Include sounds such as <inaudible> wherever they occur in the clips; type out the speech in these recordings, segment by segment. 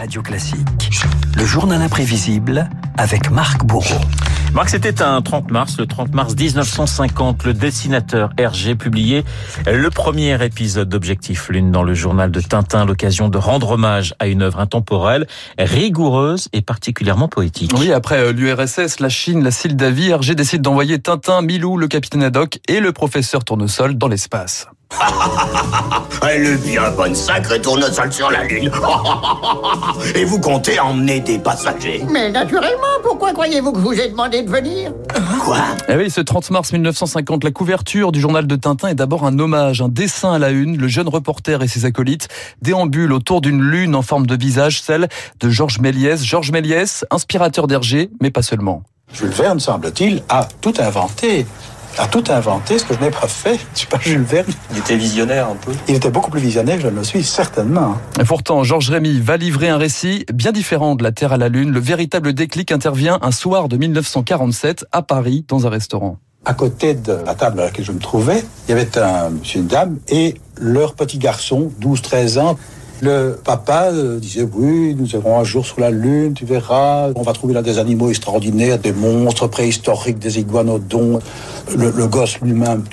Radio Classique. Le journal imprévisible avec Marc Bourreau. Marc, c'était un 30 mars, le 30 mars 1950, le dessinateur Hergé publiait le premier épisode d'Objectif Lune dans le journal de Tintin, l'occasion de rendre hommage à une œuvre intemporelle, rigoureuse et particulièrement poétique. Oui, après l'URSS, la Chine, la Sildavie, Hergé décide d'envoyer Tintin, Milou, le capitaine Haddock et le professeur Tournesol dans l'espace. <laughs> Elle est bien bonne, sacrée tournesol sur la Lune. <laughs> Et vous comptez emmener des passagers Mais naturellement, pourquoi croyez-vous que je vous ai demandé de venir Quoi Eh oui, ce 30 mars 1950, la couverture du journal de Tintin est d'abord un hommage, un dessin à la une. Le jeune reporter et ses acolytes déambulent autour d'une lune en forme de visage, celle de Georges Méliès. Georges Méliès, inspirateur d'Hergé, mais pas seulement. Jules Verne, semble-t-il, a tout inventé a tout inventé, ce que je n'ai pas fait. Je suis pas Jules Verne. Il était visionnaire un peu. Il était beaucoup plus visionnaire que je ne le suis, certainement. Et pourtant, Georges Rémy va livrer un récit bien différent de La Terre à la Lune. Le véritable déclic intervient un soir de 1947 à Paris, dans un restaurant. À côté de la table à laquelle je me trouvais, il y avait un monsieur et une dame et leur petit garçon, 12-13 ans, le papa euh, disait oui, nous irons un jour sur la Lune, tu verras, on va trouver là des animaux extraordinaires, des monstres préhistoriques, des iguanodons. Le, le gosse lui-même,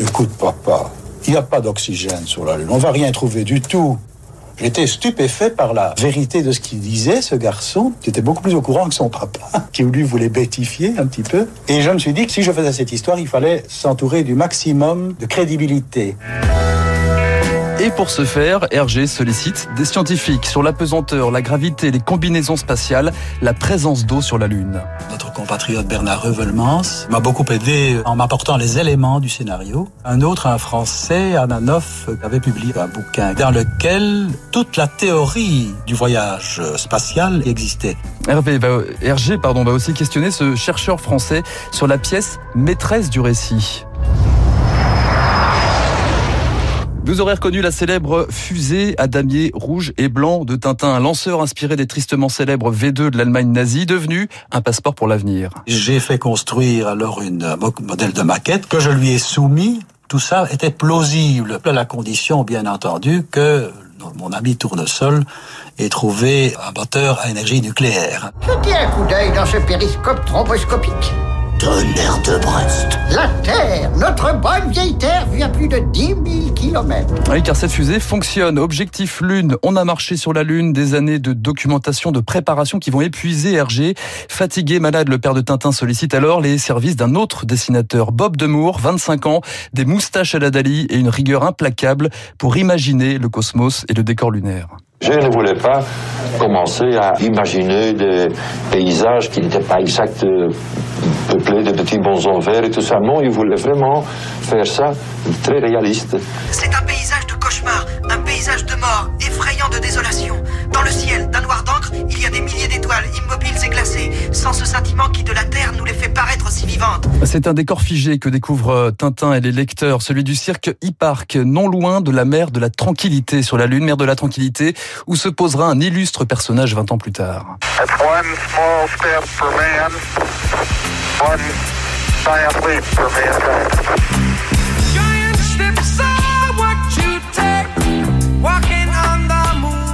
écoute papa, il n'y a pas d'oxygène sur la Lune, on va rien trouver du tout. J'étais stupéfait par la vérité de ce qu'il disait, ce garçon, qui était beaucoup plus au courant que son papa, <laughs> qui lui voulait bêtifier un petit peu. Et je me suis dit que si je faisais cette histoire, il fallait s'entourer du maximum de crédibilité. Et pour ce faire, Hergé sollicite des scientifiques sur la pesanteur, la gravité, les combinaisons spatiales, la présence d'eau sur la Lune. Notre compatriote Bernard Revelmans m'a beaucoup aidé en m'apportant les éléments du scénario. Un autre, un Français, Ananoff, avait publié un bouquin dans lequel toute la théorie du voyage spatial existait. Hervé va, Hergé pardon, va aussi questionner ce chercheur français sur la pièce maîtresse du récit. Vous aurez reconnu la célèbre fusée à damier rouge et blanc de Tintin, un lanceur inspiré des tristement célèbres V2 de l'Allemagne nazie, devenu un passeport pour l'avenir. J'ai fait construire alors une modèle de maquette que je lui ai soumis. Tout ça était plausible, à la condition, bien entendu, que mon ami Tournesol ait trouvé un moteur à énergie nucléaire. Jetez un coup d'œil dans ce périscope thromboscopique. Tonnerre de Brest. La Terre, notre bonne vieille Terre, vit à plus de 10 000 kilomètres. Oui, car cette fusée fonctionne. Objectif Lune, on a marché sur la Lune, des années de documentation, de préparation qui vont épuiser Hergé. Fatigué, malade, le père de Tintin sollicite alors les services d'un autre dessinateur, Bob Demour, 25 ans, des moustaches à la Dali et une rigueur implacable pour imaginer le cosmos et le décor lunaire. Je ne voulais pas commencer à imaginer des paysages qui n'étaient pas exacts, peuplés de petits bons verts et tout ça. Non, il voulait vraiment faire ça très réaliste. C'est un paysage de cauchemar, un paysage de mort, effrayant de désolation. C'est un décor figé que découvrent Tintin et les lecteurs, celui du cirque E-Park, non loin de la mer de la Tranquillité sur la Lune, mer de la Tranquillité, où se posera un illustre personnage 20 ans plus tard.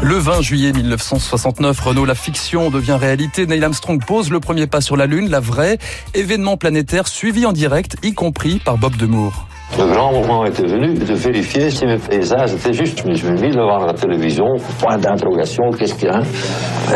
Le 20 juillet 1969, Renault, la fiction devient réalité. Neil Armstrong pose le premier pas sur la Lune, la vraie, événement planétaire suivi en direct, y compris par Bob Demour. Le grand moment était venu de vérifier si mes paysages étaient justes. Mais je me mis devant la télévision, point d'interrogation, qu'est-ce qu'il y a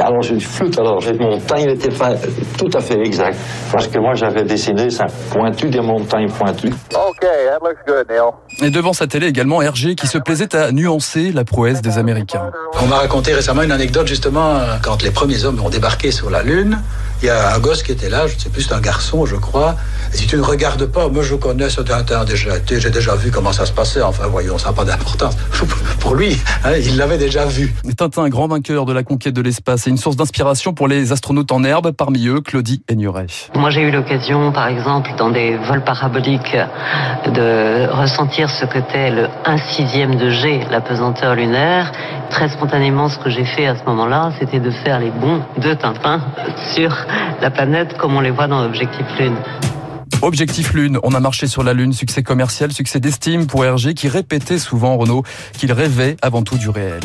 Alors je flûte, alors les montagnes n'étaient pas tout à fait exactes. Parce que moi j'avais dessiné ça pointu des montagnes pointues. OK, that looks good, Neil. Et devant sa télé également, Hergé qui se plaisait à nuancer la prouesse des Américains. On m'a raconté récemment une anecdote justement quand les premiers hommes ont débarqué sur la Lune. Il y a un gosse qui était là, je ne sais plus, c'est un garçon, je crois. Et si tu ne regardes pas, moi je connais ce Tintin déjà, j'ai déjà vu comment ça se passait. Enfin, voyons, ça n'a pas d'importance. <laughs> Pour lui, hein, il l'avait déjà vu. Tintin, grand vainqueur de la conquête de l'espace, et une source d'inspiration pour les astronautes en herbe, parmi eux Claudie Aigneret. Moi, j'ai eu l'occasion, par exemple, dans des vols paraboliques, de ressentir ce que qu'était le 1 sixième de G, la pesanteur lunaire. Très spontanément, ce que j'ai fait à ce moment-là, c'était de faire les bons de Tintin sur la planète comme on les voit dans l'objectif Lune. Objectif Lune, on a marché sur la Lune, succès commercial, succès d'estime pour Hergé qui répétait souvent Renault qu'il rêvait avant tout du réel.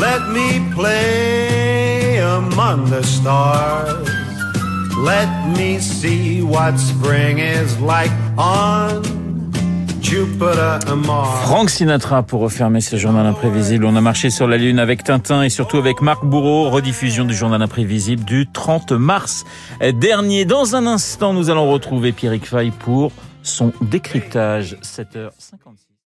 Let me play among the stars, let me see what spring is like on Frank Sinatra pour refermer ce journal imprévisible. On a marché sur la Lune avec Tintin et surtout avec Marc Bourreau. Rediffusion du journal imprévisible du 30 mars dernier. Dans un instant, nous allons retrouver Pierrick Fay pour son décryptage. 7h56.